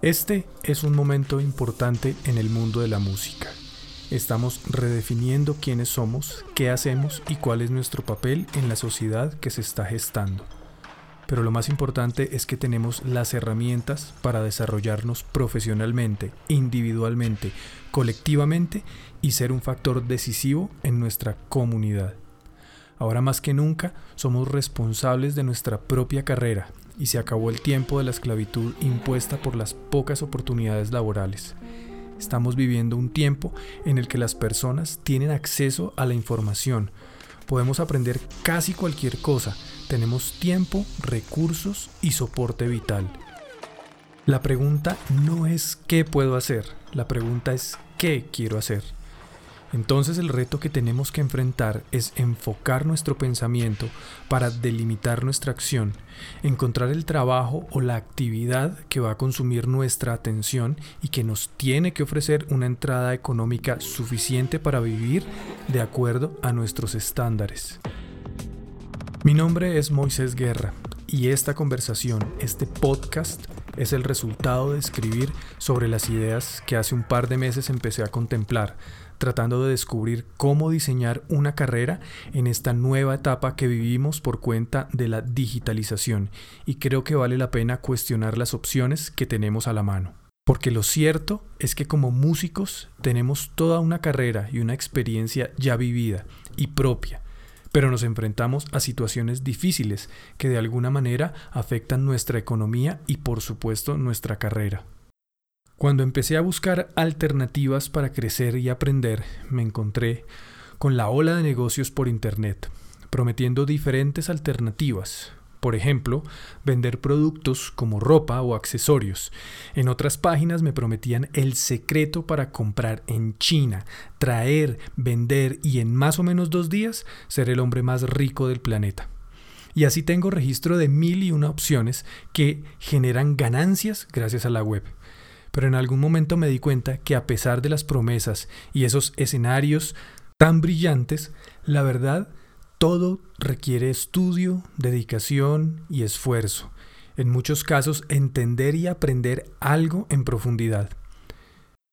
Este es un momento importante en el mundo de la música. Estamos redefiniendo quiénes somos, qué hacemos y cuál es nuestro papel en la sociedad que se está gestando. Pero lo más importante es que tenemos las herramientas para desarrollarnos profesionalmente, individualmente, colectivamente y ser un factor decisivo en nuestra comunidad. Ahora más que nunca somos responsables de nuestra propia carrera y se acabó el tiempo de la esclavitud impuesta por las pocas oportunidades laborales. Estamos viviendo un tiempo en el que las personas tienen acceso a la información. Podemos aprender casi cualquier cosa. Tenemos tiempo, recursos y soporte vital. La pregunta no es qué puedo hacer, la pregunta es qué quiero hacer. Entonces el reto que tenemos que enfrentar es enfocar nuestro pensamiento para delimitar nuestra acción, encontrar el trabajo o la actividad que va a consumir nuestra atención y que nos tiene que ofrecer una entrada económica suficiente para vivir de acuerdo a nuestros estándares. Mi nombre es Moisés Guerra y esta conversación, este podcast, es el resultado de escribir sobre las ideas que hace un par de meses empecé a contemplar tratando de descubrir cómo diseñar una carrera en esta nueva etapa que vivimos por cuenta de la digitalización y creo que vale la pena cuestionar las opciones que tenemos a la mano. Porque lo cierto es que como músicos tenemos toda una carrera y una experiencia ya vivida y propia, pero nos enfrentamos a situaciones difíciles que de alguna manera afectan nuestra economía y por supuesto nuestra carrera. Cuando empecé a buscar alternativas para crecer y aprender, me encontré con la ola de negocios por Internet, prometiendo diferentes alternativas. Por ejemplo, vender productos como ropa o accesorios. En otras páginas me prometían el secreto para comprar en China, traer, vender y en más o menos dos días ser el hombre más rico del planeta. Y así tengo registro de mil y una opciones que generan ganancias gracias a la web pero en algún momento me di cuenta que a pesar de las promesas y esos escenarios tan brillantes, la verdad, todo requiere estudio, dedicación y esfuerzo. En muchos casos, entender y aprender algo en profundidad.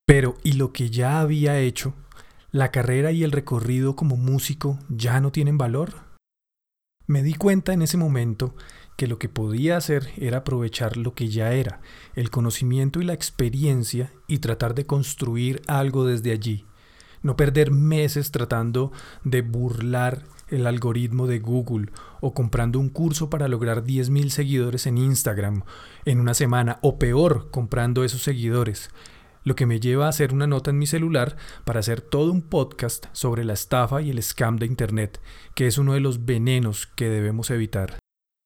Pero, ¿y lo que ya había hecho? ¿La carrera y el recorrido como músico ya no tienen valor? Me di cuenta en ese momento que lo que podía hacer era aprovechar lo que ya era, el conocimiento y la experiencia, y tratar de construir algo desde allí. No perder meses tratando de burlar el algoritmo de Google o comprando un curso para lograr 10.000 seguidores en Instagram en una semana o peor, comprando esos seguidores. Lo que me lleva a hacer una nota en mi celular para hacer todo un podcast sobre la estafa y el scam de Internet, que es uno de los venenos que debemos evitar.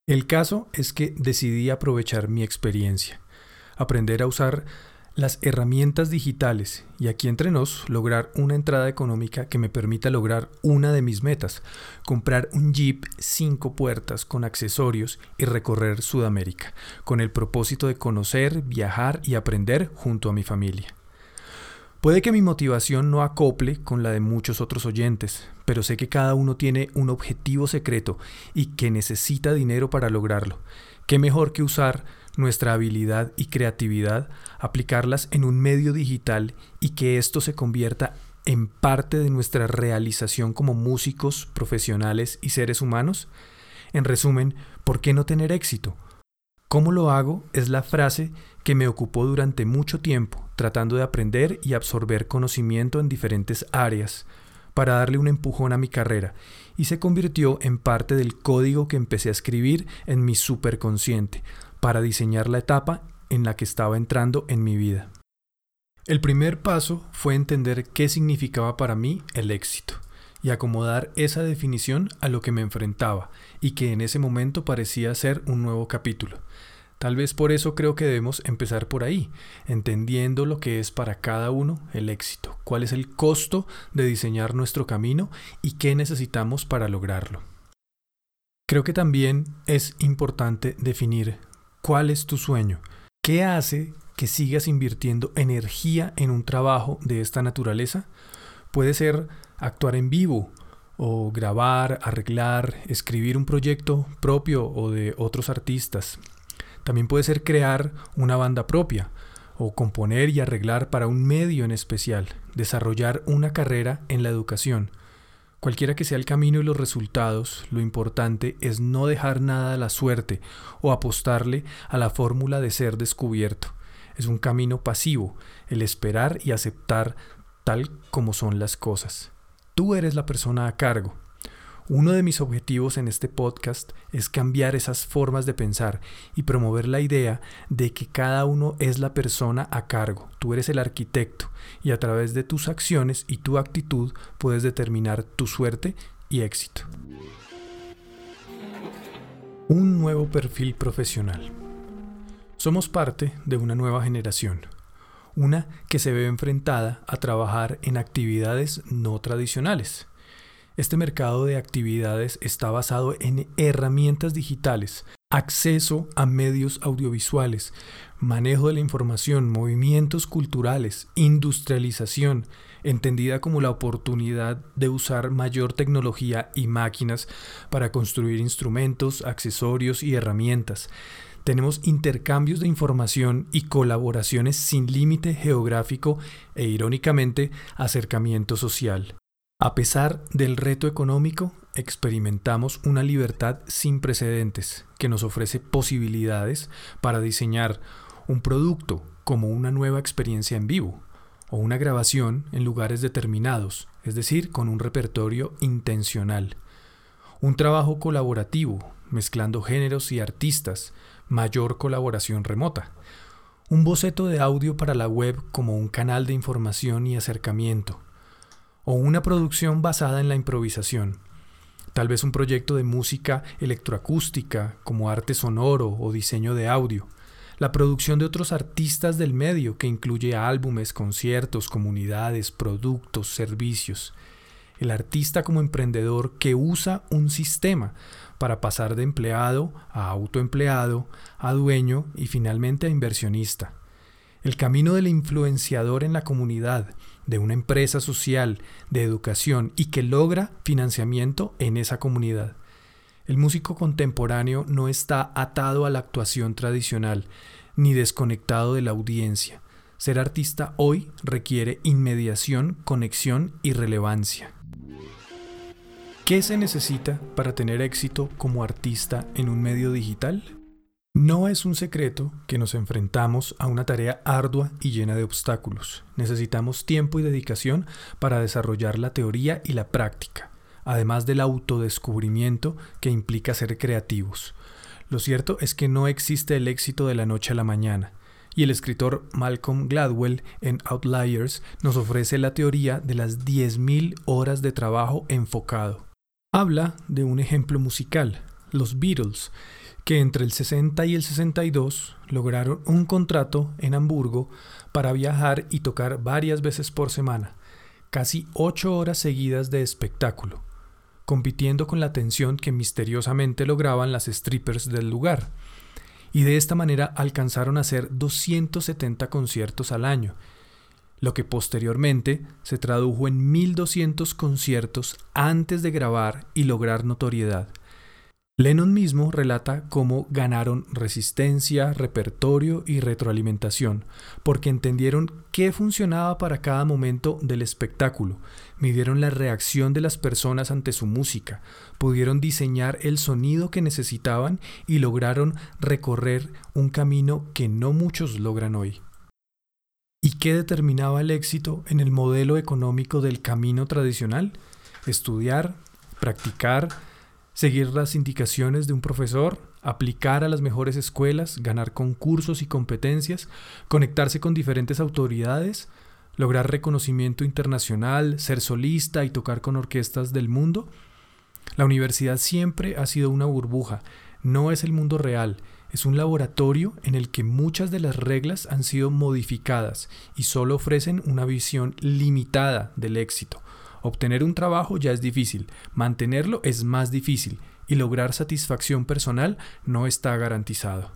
El caso es que decidí aprovechar mi experiencia, aprender a usar las herramientas digitales y aquí entre nos lograr una entrada económica que me permita lograr una de mis metas, comprar un Jeep cinco puertas con accesorios y recorrer Sudamérica, con el propósito de conocer, viajar y aprender junto a mi familia. Puede que mi motivación no acople con la de muchos otros oyentes, pero sé que cada uno tiene un objetivo secreto y que necesita dinero para lograrlo. ¿Qué mejor que usar nuestra habilidad y creatividad, aplicarlas en un medio digital y que esto se convierta en parte de nuestra realización como músicos, profesionales y seres humanos? En resumen, ¿por qué no tener éxito? ¿Cómo lo hago? Es la frase que me ocupó durante mucho tiempo, tratando de aprender y absorber conocimiento en diferentes áreas, para darle un empujón a mi carrera, y se convirtió en parte del código que empecé a escribir en mi superconsciente, para diseñar la etapa en la que estaba entrando en mi vida. El primer paso fue entender qué significaba para mí el éxito y acomodar esa definición a lo que me enfrentaba y que en ese momento parecía ser un nuevo capítulo. Tal vez por eso creo que debemos empezar por ahí, entendiendo lo que es para cada uno el éxito, cuál es el costo de diseñar nuestro camino y qué necesitamos para lograrlo. Creo que también es importante definir cuál es tu sueño, qué hace que sigas invirtiendo energía en un trabajo de esta naturaleza. Puede ser actuar en vivo o grabar, arreglar, escribir un proyecto propio o de otros artistas. También puede ser crear una banda propia o componer y arreglar para un medio en especial, desarrollar una carrera en la educación. Cualquiera que sea el camino y los resultados, lo importante es no dejar nada a la suerte o apostarle a la fórmula de ser descubierto. Es un camino pasivo, el esperar y aceptar tal como son las cosas. Tú eres la persona a cargo. Uno de mis objetivos en este podcast es cambiar esas formas de pensar y promover la idea de que cada uno es la persona a cargo. Tú eres el arquitecto y a través de tus acciones y tu actitud puedes determinar tu suerte y éxito. Un nuevo perfil profesional. Somos parte de una nueva generación, una que se ve enfrentada a trabajar en actividades no tradicionales este mercado de actividades está basado en herramientas digitales, acceso a medios audiovisuales, manejo de la información, movimientos culturales, industrialización, entendida como la oportunidad de usar mayor tecnología y máquinas para construir instrumentos, accesorios y herramientas. Tenemos intercambios de información y colaboraciones sin límite geográfico e irónicamente acercamiento social. A pesar del reto económico, experimentamos una libertad sin precedentes que nos ofrece posibilidades para diseñar un producto como una nueva experiencia en vivo o una grabación en lugares determinados, es decir, con un repertorio intencional. Un trabajo colaborativo, mezclando géneros y artistas, mayor colaboración remota. Un boceto de audio para la web como un canal de información y acercamiento o una producción basada en la improvisación. Tal vez un proyecto de música electroacústica como arte sonoro o diseño de audio. La producción de otros artistas del medio que incluye álbumes, conciertos, comunidades, productos, servicios. El artista como emprendedor que usa un sistema para pasar de empleado a autoempleado, a dueño y finalmente a inversionista. El camino del influenciador en la comunidad, de una empresa social de educación y que logra financiamiento en esa comunidad. El músico contemporáneo no está atado a la actuación tradicional ni desconectado de la audiencia. Ser artista hoy requiere inmediación, conexión y relevancia. ¿Qué se necesita para tener éxito como artista en un medio digital? No es un secreto que nos enfrentamos a una tarea ardua y llena de obstáculos. Necesitamos tiempo y dedicación para desarrollar la teoría y la práctica, además del autodescubrimiento que implica ser creativos. Lo cierto es que no existe el éxito de la noche a la mañana, y el escritor Malcolm Gladwell en Outliers nos ofrece la teoría de las 10.000 horas de trabajo enfocado. Habla de un ejemplo musical, los Beatles, que entre el 60 y el 62 lograron un contrato en Hamburgo para viajar y tocar varias veces por semana, casi ocho horas seguidas de espectáculo, compitiendo con la atención que misteriosamente lograban las strippers del lugar. Y de esta manera alcanzaron a hacer 270 conciertos al año, lo que posteriormente se tradujo en 1200 conciertos antes de grabar y lograr notoriedad. Lennon mismo relata cómo ganaron resistencia, repertorio y retroalimentación, porque entendieron qué funcionaba para cada momento del espectáculo, midieron la reacción de las personas ante su música, pudieron diseñar el sonido que necesitaban y lograron recorrer un camino que no muchos logran hoy. ¿Y qué determinaba el éxito en el modelo económico del camino tradicional? Estudiar, practicar, seguir las indicaciones de un profesor, aplicar a las mejores escuelas, ganar concursos y competencias, conectarse con diferentes autoridades, lograr reconocimiento internacional, ser solista y tocar con orquestas del mundo. La universidad siempre ha sido una burbuja, no es el mundo real, es un laboratorio en el que muchas de las reglas han sido modificadas y solo ofrecen una visión limitada del éxito. Obtener un trabajo ya es difícil, mantenerlo es más difícil y lograr satisfacción personal no está garantizado.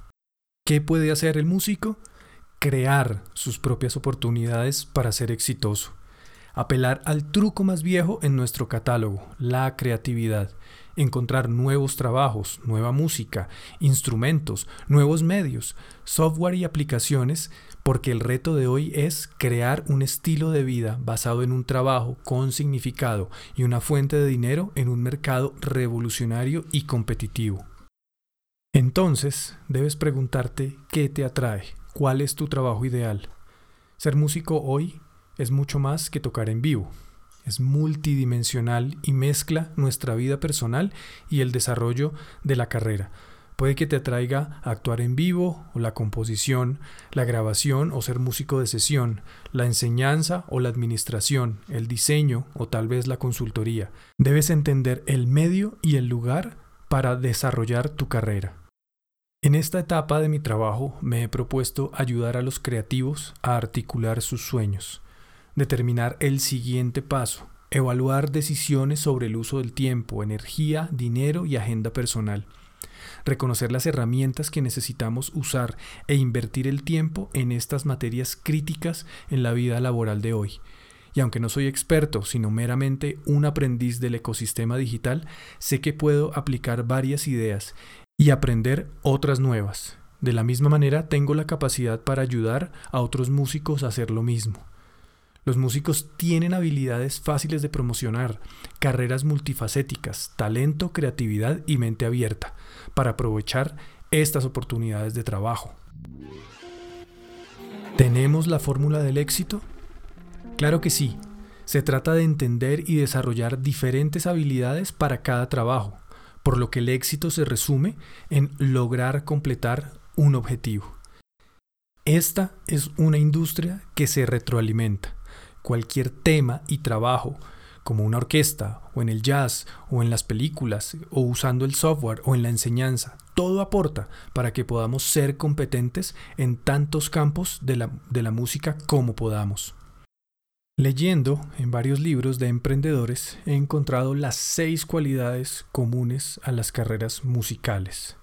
¿Qué puede hacer el músico? Crear sus propias oportunidades para ser exitoso. Apelar al truco más viejo en nuestro catálogo, la creatividad. Encontrar nuevos trabajos, nueva música, instrumentos, nuevos medios, software y aplicaciones, porque el reto de hoy es crear un estilo de vida basado en un trabajo con significado y una fuente de dinero en un mercado revolucionario y competitivo. Entonces, debes preguntarte qué te atrae, cuál es tu trabajo ideal. Ser músico hoy es mucho más que tocar en vivo es multidimensional y mezcla nuestra vida personal y el desarrollo de la carrera. Puede que te atraiga a actuar en vivo o la composición, la grabación o ser músico de sesión, la enseñanza o la administración, el diseño o tal vez la consultoría. Debes entender el medio y el lugar para desarrollar tu carrera. En esta etapa de mi trabajo me he propuesto ayudar a los creativos a articular sus sueños determinar el siguiente paso, evaluar decisiones sobre el uso del tiempo, energía, dinero y agenda personal, reconocer las herramientas que necesitamos usar e invertir el tiempo en estas materias críticas en la vida laboral de hoy. Y aunque no soy experto, sino meramente un aprendiz del ecosistema digital, sé que puedo aplicar varias ideas y aprender otras nuevas. De la misma manera, tengo la capacidad para ayudar a otros músicos a hacer lo mismo. Los músicos tienen habilidades fáciles de promocionar, carreras multifacéticas, talento, creatividad y mente abierta para aprovechar estas oportunidades de trabajo. ¿Tenemos la fórmula del éxito? Claro que sí. Se trata de entender y desarrollar diferentes habilidades para cada trabajo, por lo que el éxito se resume en lograr completar un objetivo. Esta es una industria que se retroalimenta cualquier tema y trabajo, como una orquesta, o en el jazz, o en las películas, o usando el software, o en la enseñanza. Todo aporta para que podamos ser competentes en tantos campos de la, de la música como podamos. Leyendo en varios libros de emprendedores he encontrado las seis cualidades comunes a las carreras musicales.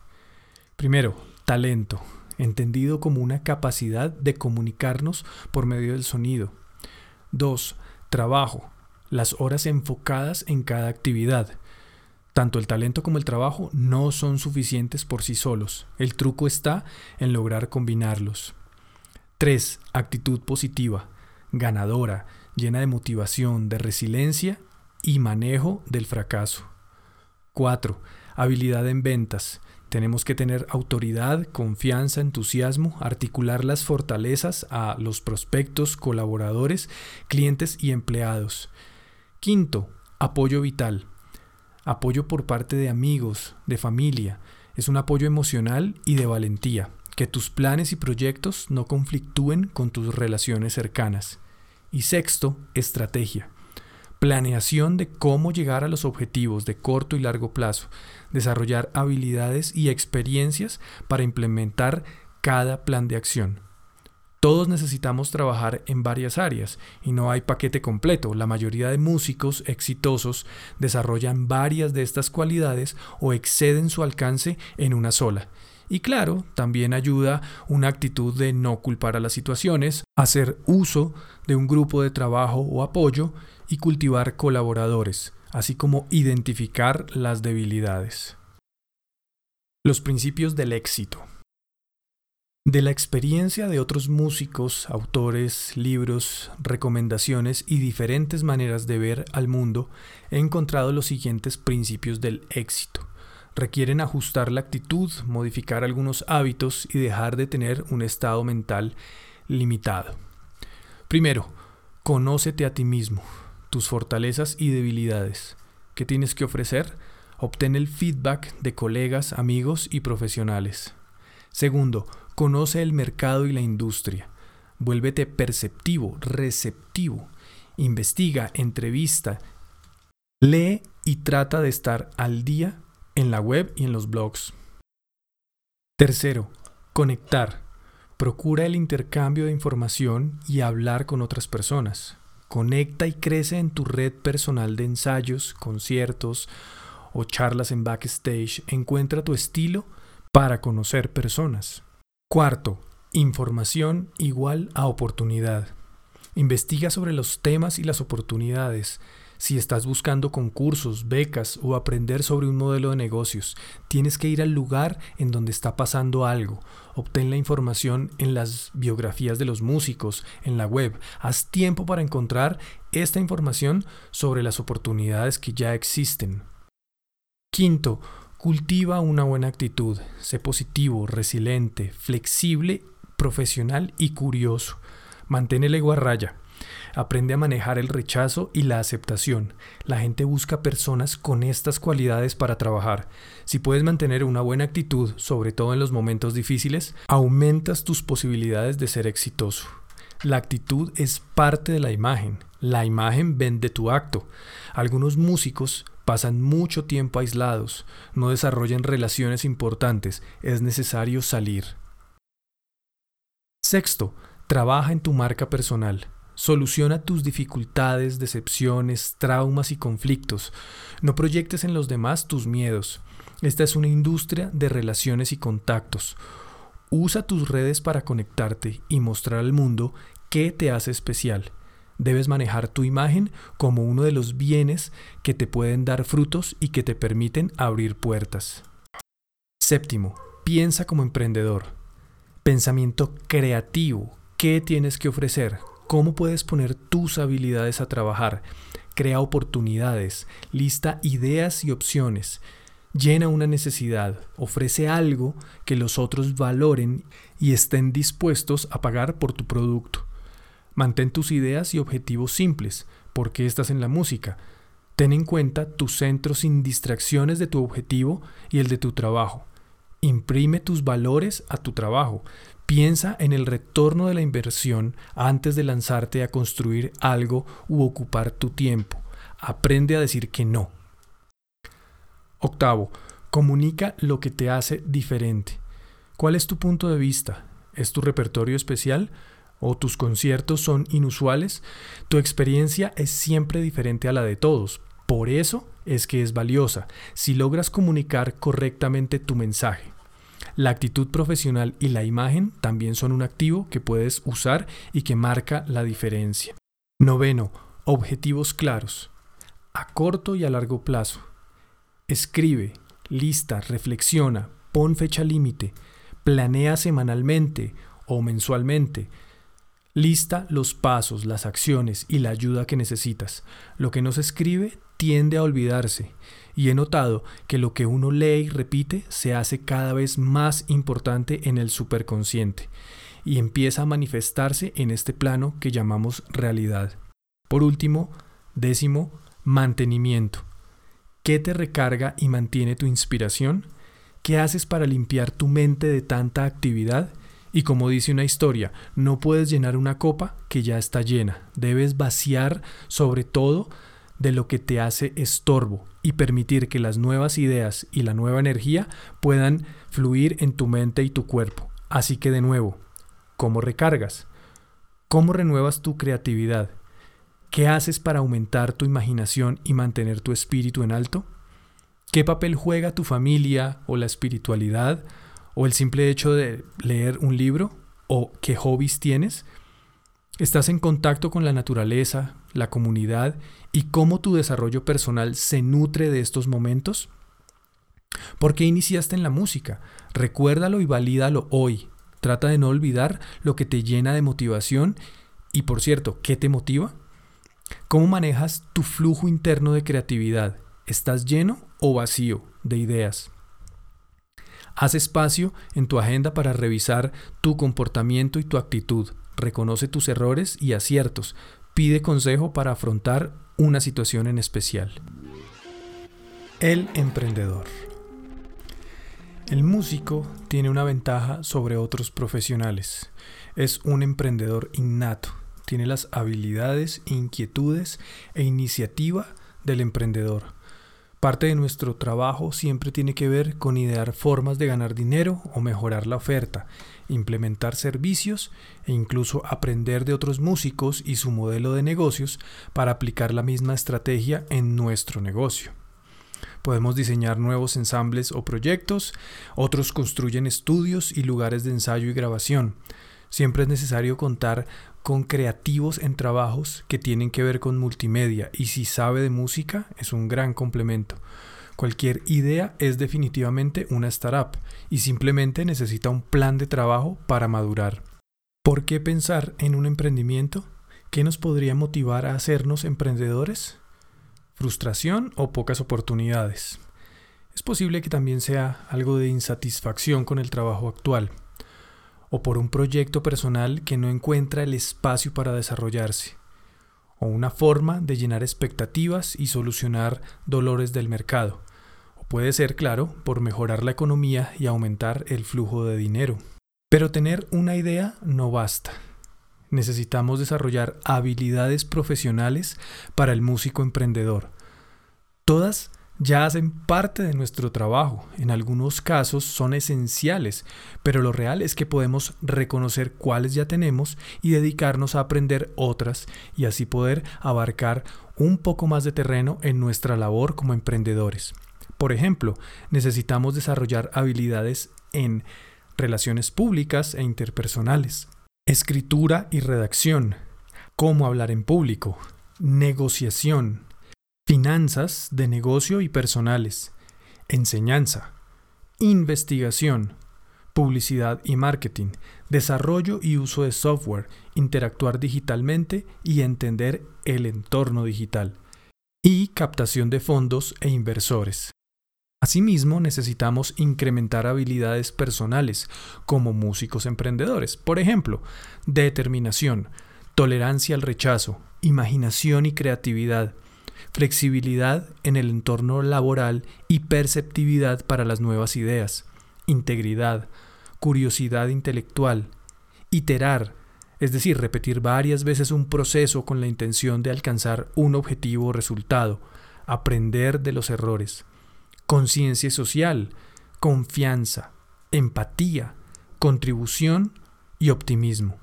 Primero, talento, entendido como una capacidad de comunicarnos por medio del sonido, 2. Trabajo. Las horas enfocadas en cada actividad. Tanto el talento como el trabajo no son suficientes por sí solos. El truco está en lograr combinarlos. 3. Actitud positiva, ganadora, llena de motivación, de resiliencia y manejo del fracaso. 4. Habilidad en ventas, tenemos que tener autoridad, confianza, entusiasmo, articular las fortalezas a los prospectos, colaboradores, clientes y empleados. Quinto, apoyo vital. Apoyo por parte de amigos, de familia. Es un apoyo emocional y de valentía. Que tus planes y proyectos no conflictúen con tus relaciones cercanas. Y sexto, estrategia planeación de cómo llegar a los objetivos de corto y largo plazo, desarrollar habilidades y experiencias para implementar cada plan de acción. Todos necesitamos trabajar en varias áreas y no hay paquete completo. La mayoría de músicos exitosos desarrollan varias de estas cualidades o exceden su alcance en una sola. Y claro, también ayuda una actitud de no culpar a las situaciones, hacer uso de un grupo de trabajo o apoyo y cultivar colaboradores, así como identificar las debilidades. Los principios del éxito. De la experiencia de otros músicos, autores, libros, recomendaciones y diferentes maneras de ver al mundo, he encontrado los siguientes principios del éxito. Requieren ajustar la actitud, modificar algunos hábitos y dejar de tener un estado mental limitado. Primero, conócete a ti mismo tus fortalezas y debilidades. ¿Qué tienes que ofrecer? Obtén el feedback de colegas, amigos y profesionales. Segundo, conoce el mercado y la industria. Vuélvete perceptivo, receptivo. Investiga, entrevista, lee y trata de estar al día en la web y en los blogs. Tercero, conectar. Procura el intercambio de información y hablar con otras personas. Conecta y crece en tu red personal de ensayos, conciertos o charlas en backstage. Encuentra tu estilo para conocer personas. Cuarto, información igual a oportunidad. Investiga sobre los temas y las oportunidades. Si estás buscando concursos, becas o aprender sobre un modelo de negocios, tienes que ir al lugar en donde está pasando algo. Obtén la información en las biografías de los músicos, en la web. Haz tiempo para encontrar esta información sobre las oportunidades que ya existen. Quinto, cultiva una buena actitud. Sé positivo, resiliente, flexible, profesional y curioso. Mantén el ego a raya. Aprende a manejar el rechazo y la aceptación. La gente busca personas con estas cualidades para trabajar. Si puedes mantener una buena actitud, sobre todo en los momentos difíciles, aumentas tus posibilidades de ser exitoso. La actitud es parte de la imagen. La imagen vende tu acto. Algunos músicos pasan mucho tiempo aislados, no desarrollan relaciones importantes, es necesario salir. Sexto, trabaja en tu marca personal. Soluciona tus dificultades, decepciones, traumas y conflictos. No proyectes en los demás tus miedos. Esta es una industria de relaciones y contactos. Usa tus redes para conectarte y mostrar al mundo qué te hace especial. Debes manejar tu imagen como uno de los bienes que te pueden dar frutos y que te permiten abrir puertas. Séptimo, piensa como emprendedor. Pensamiento creativo. ¿Qué tienes que ofrecer? Cómo puedes poner tus habilidades a trabajar. Crea oportunidades, lista ideas y opciones. Llena una necesidad, ofrece algo que los otros valoren y estén dispuestos a pagar por tu producto. Mantén tus ideas y objetivos simples, porque estás en la música. Ten en cuenta tu centro sin distracciones de tu objetivo y el de tu trabajo. Imprime tus valores a tu trabajo. Piensa en el retorno de la inversión antes de lanzarte a construir algo u ocupar tu tiempo. Aprende a decir que no. Octavo, comunica lo que te hace diferente. ¿Cuál es tu punto de vista? ¿Es tu repertorio especial? ¿O tus conciertos son inusuales? Tu experiencia es siempre diferente a la de todos. Por eso es que es valiosa, si logras comunicar correctamente tu mensaje. La actitud profesional y la imagen también son un activo que puedes usar y que marca la diferencia. Noveno, objetivos claros. A corto y a largo plazo. Escribe, lista, reflexiona, pon fecha límite, planea semanalmente o mensualmente. Lista los pasos, las acciones y la ayuda que necesitas. Lo que no se escribe tiende a olvidarse y he notado que lo que uno lee y repite se hace cada vez más importante en el superconsciente y empieza a manifestarse en este plano que llamamos realidad. Por último, décimo, mantenimiento. ¿Qué te recarga y mantiene tu inspiración? ¿Qué haces para limpiar tu mente de tanta actividad? Y como dice una historia, no puedes llenar una copa que ya está llena. Debes vaciar sobre todo de lo que te hace estorbo y permitir que las nuevas ideas y la nueva energía puedan fluir en tu mente y tu cuerpo. Así que de nuevo, ¿cómo recargas? ¿Cómo renuevas tu creatividad? ¿Qué haces para aumentar tu imaginación y mantener tu espíritu en alto? ¿Qué papel juega tu familia o la espiritualidad o el simple hecho de leer un libro? ¿O qué hobbies tienes? Estás en contacto con la naturaleza, la comunidad y cómo tu desarrollo personal se nutre de estos momentos. ¿Por qué iniciaste en la música? Recuérdalo y valídalo hoy. Trata de no olvidar lo que te llena de motivación y, por cierto, ¿qué te motiva? ¿Cómo manejas tu flujo interno de creatividad? ¿Estás lleno o vacío de ideas? Haz espacio en tu agenda para revisar tu comportamiento y tu actitud reconoce tus errores y aciertos, pide consejo para afrontar una situación en especial. El emprendedor. El músico tiene una ventaja sobre otros profesionales. Es un emprendedor innato. Tiene las habilidades, inquietudes e iniciativa del emprendedor. Parte de nuestro trabajo siempre tiene que ver con idear formas de ganar dinero o mejorar la oferta, implementar servicios e incluso aprender de otros músicos y su modelo de negocios para aplicar la misma estrategia en nuestro negocio. Podemos diseñar nuevos ensambles o proyectos, otros construyen estudios y lugares de ensayo y grabación. Siempre es necesario contar con creativos en trabajos que tienen que ver con multimedia y si sabe de música es un gran complemento. Cualquier idea es definitivamente una startup y simplemente necesita un plan de trabajo para madurar. ¿Por qué pensar en un emprendimiento? ¿Qué nos podría motivar a hacernos emprendedores? ¿Frustración o pocas oportunidades? Es posible que también sea algo de insatisfacción con el trabajo actual o por un proyecto personal que no encuentra el espacio para desarrollarse, o una forma de llenar expectativas y solucionar dolores del mercado, puede ser, claro, por mejorar la economía y aumentar el flujo de dinero. Pero tener una idea no basta. Necesitamos desarrollar habilidades profesionales para el músico emprendedor. Todas ya hacen parte de nuestro trabajo, en algunos casos son esenciales, pero lo real es que podemos reconocer cuáles ya tenemos y dedicarnos a aprender otras y así poder abarcar un poco más de terreno en nuestra labor como emprendedores. Por ejemplo, necesitamos desarrollar habilidades en relaciones públicas e interpersonales, escritura y redacción, cómo hablar en público, negociación, finanzas de negocio y personales, enseñanza, investigación, publicidad y marketing, desarrollo y uso de software, interactuar digitalmente y entender el entorno digital, y captación de fondos e inversores. Asimismo, necesitamos incrementar habilidades personales como músicos emprendedores, por ejemplo, determinación, tolerancia al rechazo, imaginación y creatividad, flexibilidad en el entorno laboral y perceptividad para las nuevas ideas, integridad, curiosidad intelectual, iterar, es decir, repetir varias veces un proceso con la intención de alcanzar un objetivo o resultado, aprender de los errores, conciencia social, confianza, empatía, contribución y optimismo.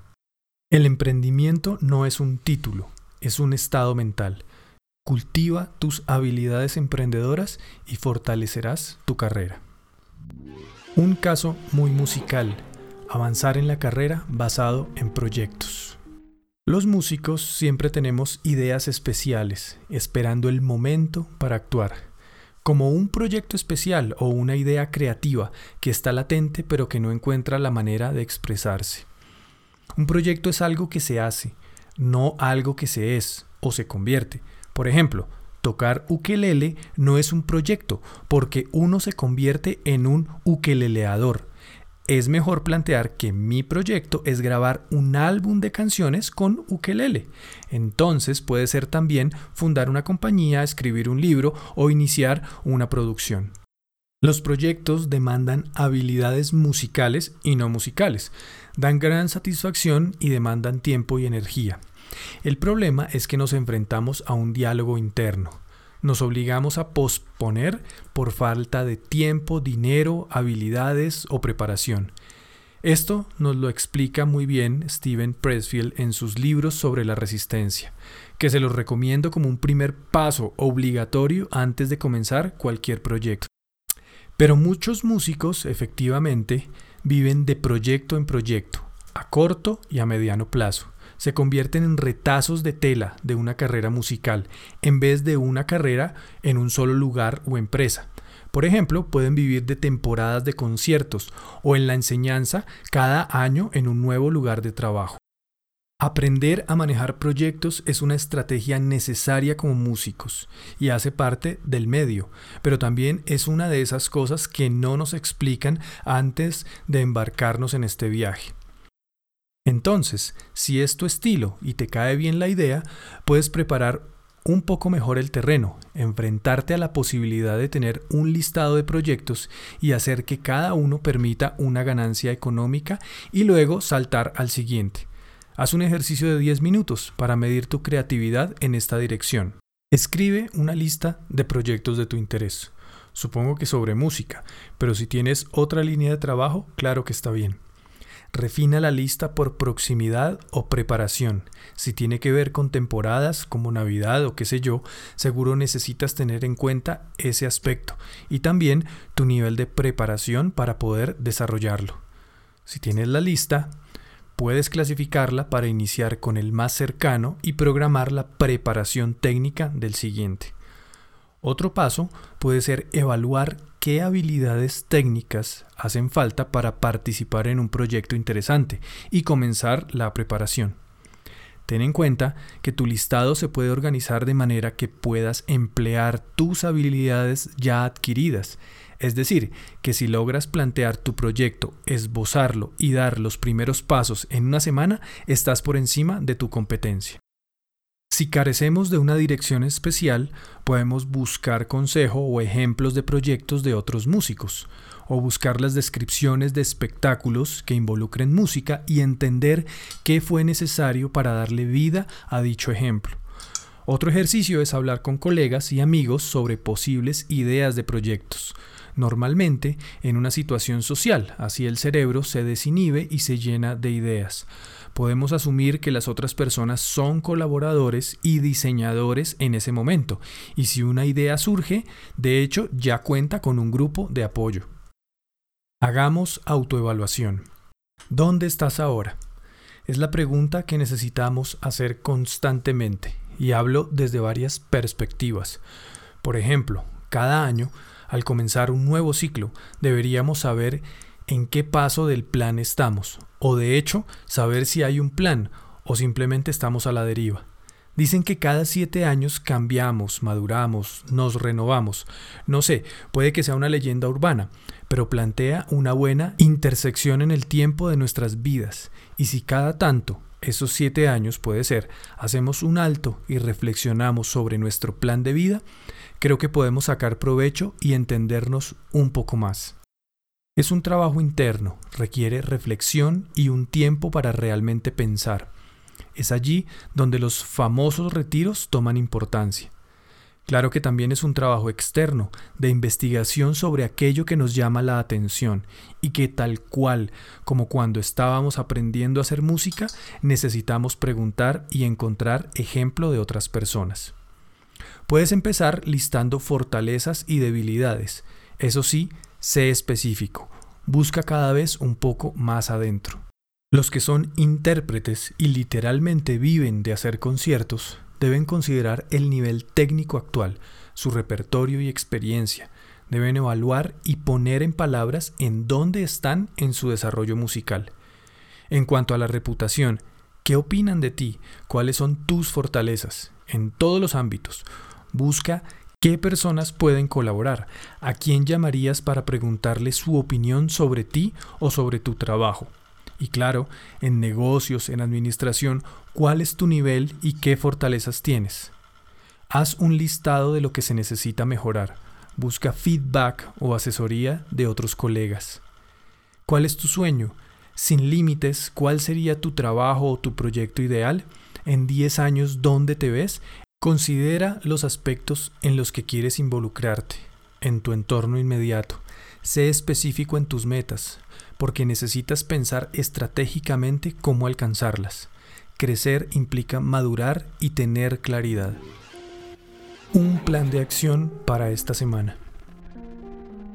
El emprendimiento no es un título, es un estado mental. Cultiva tus habilidades emprendedoras y fortalecerás tu carrera. Un caso muy musical, avanzar en la carrera basado en proyectos. Los músicos siempre tenemos ideas especiales, esperando el momento para actuar, como un proyecto especial o una idea creativa que está latente pero que no encuentra la manera de expresarse. Un proyecto es algo que se hace, no algo que se es o se convierte, por ejemplo, tocar ukelele no es un proyecto, porque uno se convierte en un ukeleleador. Es mejor plantear que mi proyecto es grabar un álbum de canciones con ukelele. Entonces puede ser también fundar una compañía, escribir un libro o iniciar una producción. Los proyectos demandan habilidades musicales y no musicales, dan gran satisfacción y demandan tiempo y energía. El problema es que nos enfrentamos a un diálogo interno. Nos obligamos a posponer por falta de tiempo, dinero, habilidades o preparación. Esto nos lo explica muy bien Steven Pressfield en sus libros sobre la resistencia, que se los recomiendo como un primer paso obligatorio antes de comenzar cualquier proyecto. Pero muchos músicos, efectivamente, viven de proyecto en proyecto, a corto y a mediano plazo se convierten en retazos de tela de una carrera musical, en vez de una carrera en un solo lugar o empresa. Por ejemplo, pueden vivir de temporadas de conciertos o en la enseñanza cada año en un nuevo lugar de trabajo. Aprender a manejar proyectos es una estrategia necesaria como músicos y hace parte del medio, pero también es una de esas cosas que no nos explican antes de embarcarnos en este viaje. Entonces, si es tu estilo y te cae bien la idea, puedes preparar un poco mejor el terreno, enfrentarte a la posibilidad de tener un listado de proyectos y hacer que cada uno permita una ganancia económica y luego saltar al siguiente. Haz un ejercicio de 10 minutos para medir tu creatividad en esta dirección. Escribe una lista de proyectos de tu interés. Supongo que sobre música, pero si tienes otra línea de trabajo, claro que está bien. Refina la lista por proximidad o preparación. Si tiene que ver con temporadas como Navidad o qué sé yo, seguro necesitas tener en cuenta ese aspecto y también tu nivel de preparación para poder desarrollarlo. Si tienes la lista, Puedes clasificarla para iniciar con el más cercano y programar la preparación técnica del siguiente. Otro paso puede ser evaluar qué habilidades técnicas hacen falta para participar en un proyecto interesante y comenzar la preparación. Ten en cuenta que tu listado se puede organizar de manera que puedas emplear tus habilidades ya adquiridas. Es decir, que si logras plantear tu proyecto, esbozarlo y dar los primeros pasos en una semana, estás por encima de tu competencia. Si carecemos de una dirección especial, podemos buscar consejo o ejemplos de proyectos de otros músicos, o buscar las descripciones de espectáculos que involucren música y entender qué fue necesario para darle vida a dicho ejemplo. Otro ejercicio es hablar con colegas y amigos sobre posibles ideas de proyectos, normalmente en una situación social, así el cerebro se desinhibe y se llena de ideas podemos asumir que las otras personas son colaboradores y diseñadores en ese momento, y si una idea surge, de hecho ya cuenta con un grupo de apoyo. Hagamos autoevaluación. ¿Dónde estás ahora? Es la pregunta que necesitamos hacer constantemente, y hablo desde varias perspectivas. Por ejemplo, cada año, al comenzar un nuevo ciclo, deberíamos saber en qué paso del plan estamos, o de hecho saber si hay un plan o simplemente estamos a la deriva. Dicen que cada siete años cambiamos, maduramos, nos renovamos. No sé, puede que sea una leyenda urbana, pero plantea una buena intersección en el tiempo de nuestras vidas. Y si cada tanto, esos siete años puede ser, hacemos un alto y reflexionamos sobre nuestro plan de vida, creo que podemos sacar provecho y entendernos un poco más. Es un trabajo interno, requiere reflexión y un tiempo para realmente pensar. Es allí donde los famosos retiros toman importancia. Claro que también es un trabajo externo, de investigación sobre aquello que nos llama la atención y que tal cual como cuando estábamos aprendiendo a hacer música, necesitamos preguntar y encontrar ejemplo de otras personas. Puedes empezar listando fortalezas y debilidades, eso sí, Sé específico. Busca cada vez un poco más adentro. Los que son intérpretes y literalmente viven de hacer conciertos deben considerar el nivel técnico actual, su repertorio y experiencia. Deben evaluar y poner en palabras en dónde están en su desarrollo musical. En cuanto a la reputación, ¿qué opinan de ti? ¿Cuáles son tus fortalezas? En todos los ámbitos. Busca ¿Qué personas pueden colaborar? ¿A quién llamarías para preguntarle su opinión sobre ti o sobre tu trabajo? Y claro, en negocios, en administración, ¿cuál es tu nivel y qué fortalezas tienes? Haz un listado de lo que se necesita mejorar. Busca feedback o asesoría de otros colegas. ¿Cuál es tu sueño? Sin límites, ¿cuál sería tu trabajo o tu proyecto ideal? En 10 años, ¿dónde te ves? Considera los aspectos en los que quieres involucrarte, en tu entorno inmediato. Sé específico en tus metas, porque necesitas pensar estratégicamente cómo alcanzarlas. Crecer implica madurar y tener claridad. Un plan de acción para esta semana.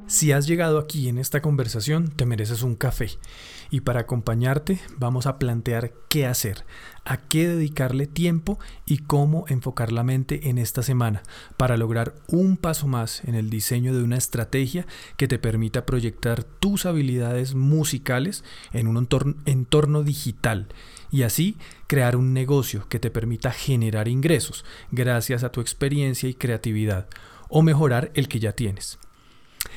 Si has llegado aquí en esta conversación, te mereces un café. Y para acompañarte vamos a plantear qué hacer, a qué dedicarle tiempo y cómo enfocar la mente en esta semana para lograr un paso más en el diseño de una estrategia que te permita proyectar tus habilidades musicales en un entorno, digital y así crear un negocio que te permita generar ingresos gracias a tu experiencia y creatividad o mejorar el que ya tienes.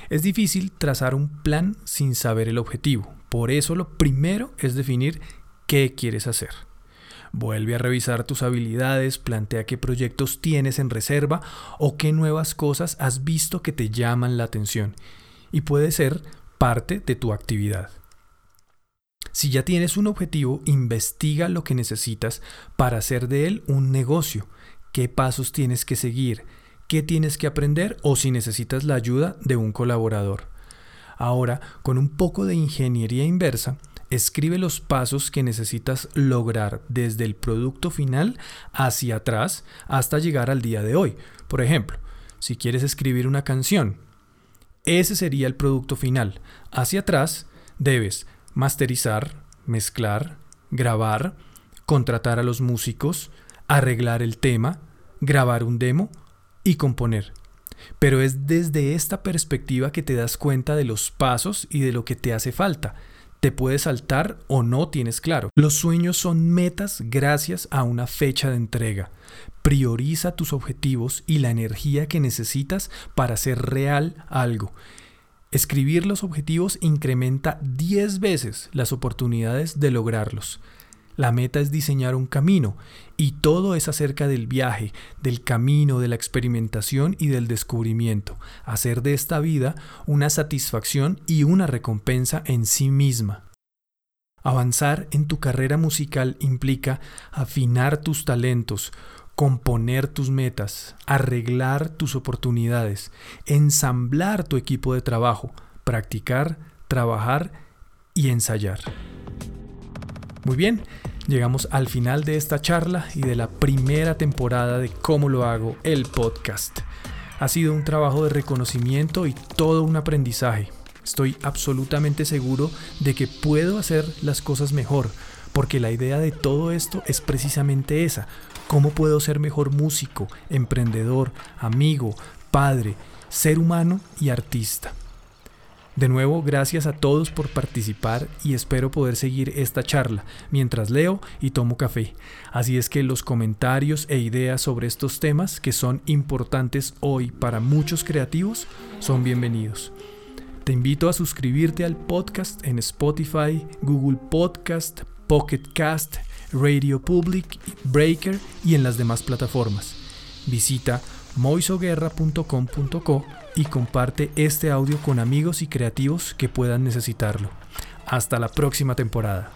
Es difícil trazar un plan sin saber el objetivo. Por eso lo primero es definir qué quieres hacer. Vuelve a revisar tus habilidades, plantea qué proyectos tienes en reserva o qué nuevas cosas has visto que te llaman la atención y puede ser parte de tu actividad. Si ya tienes un objetivo, investiga lo que necesitas para hacer de él un negocio, qué pasos tienes que seguir, qué tienes que aprender o si necesitas la ayuda de un colaborador. Ahora, con un poco de ingeniería inversa, escribe los pasos que necesitas lograr desde el producto final hacia atrás hasta llegar al día de hoy. Por ejemplo, si quieres escribir una canción, ese sería el producto final. Hacia atrás debes masterizar, mezclar, grabar, contratar a los músicos, arreglar el tema, grabar un demo y componer. Pero es desde esta perspectiva que te das cuenta de los pasos y de lo que te hace falta. Te puedes saltar o no tienes claro. Los sueños son metas gracias a una fecha de entrega. Prioriza tus objetivos y la energía que necesitas para hacer real algo. Escribir los objetivos incrementa 10 veces las oportunidades de lograrlos. La meta es diseñar un camino y todo es acerca del viaje, del camino, de la experimentación y del descubrimiento. Hacer de esta vida una satisfacción y una recompensa en sí misma. Avanzar en tu carrera musical implica afinar tus talentos, componer tus metas, arreglar tus oportunidades, ensamblar tu equipo de trabajo, practicar, trabajar y ensayar. Muy bien, llegamos al final de esta charla y de la primera temporada de Cómo lo hago, el podcast. Ha sido un trabajo de reconocimiento y todo un aprendizaje. Estoy absolutamente seguro de que puedo hacer las cosas mejor, porque la idea de todo esto es precisamente esa. ¿Cómo puedo ser mejor músico, emprendedor, amigo, padre, ser humano y artista? De nuevo, gracias a todos por participar y espero poder seguir esta charla mientras leo y tomo café. Así es que los comentarios e ideas sobre estos temas que son importantes hoy para muchos creativos son bienvenidos. Te invito a suscribirte al podcast en Spotify, Google Podcast, Pocket Cast, Radio Public, Breaker y en las demás plataformas. Visita moisoguerra.com.co y comparte este audio con amigos y creativos que puedan necesitarlo. Hasta la próxima temporada.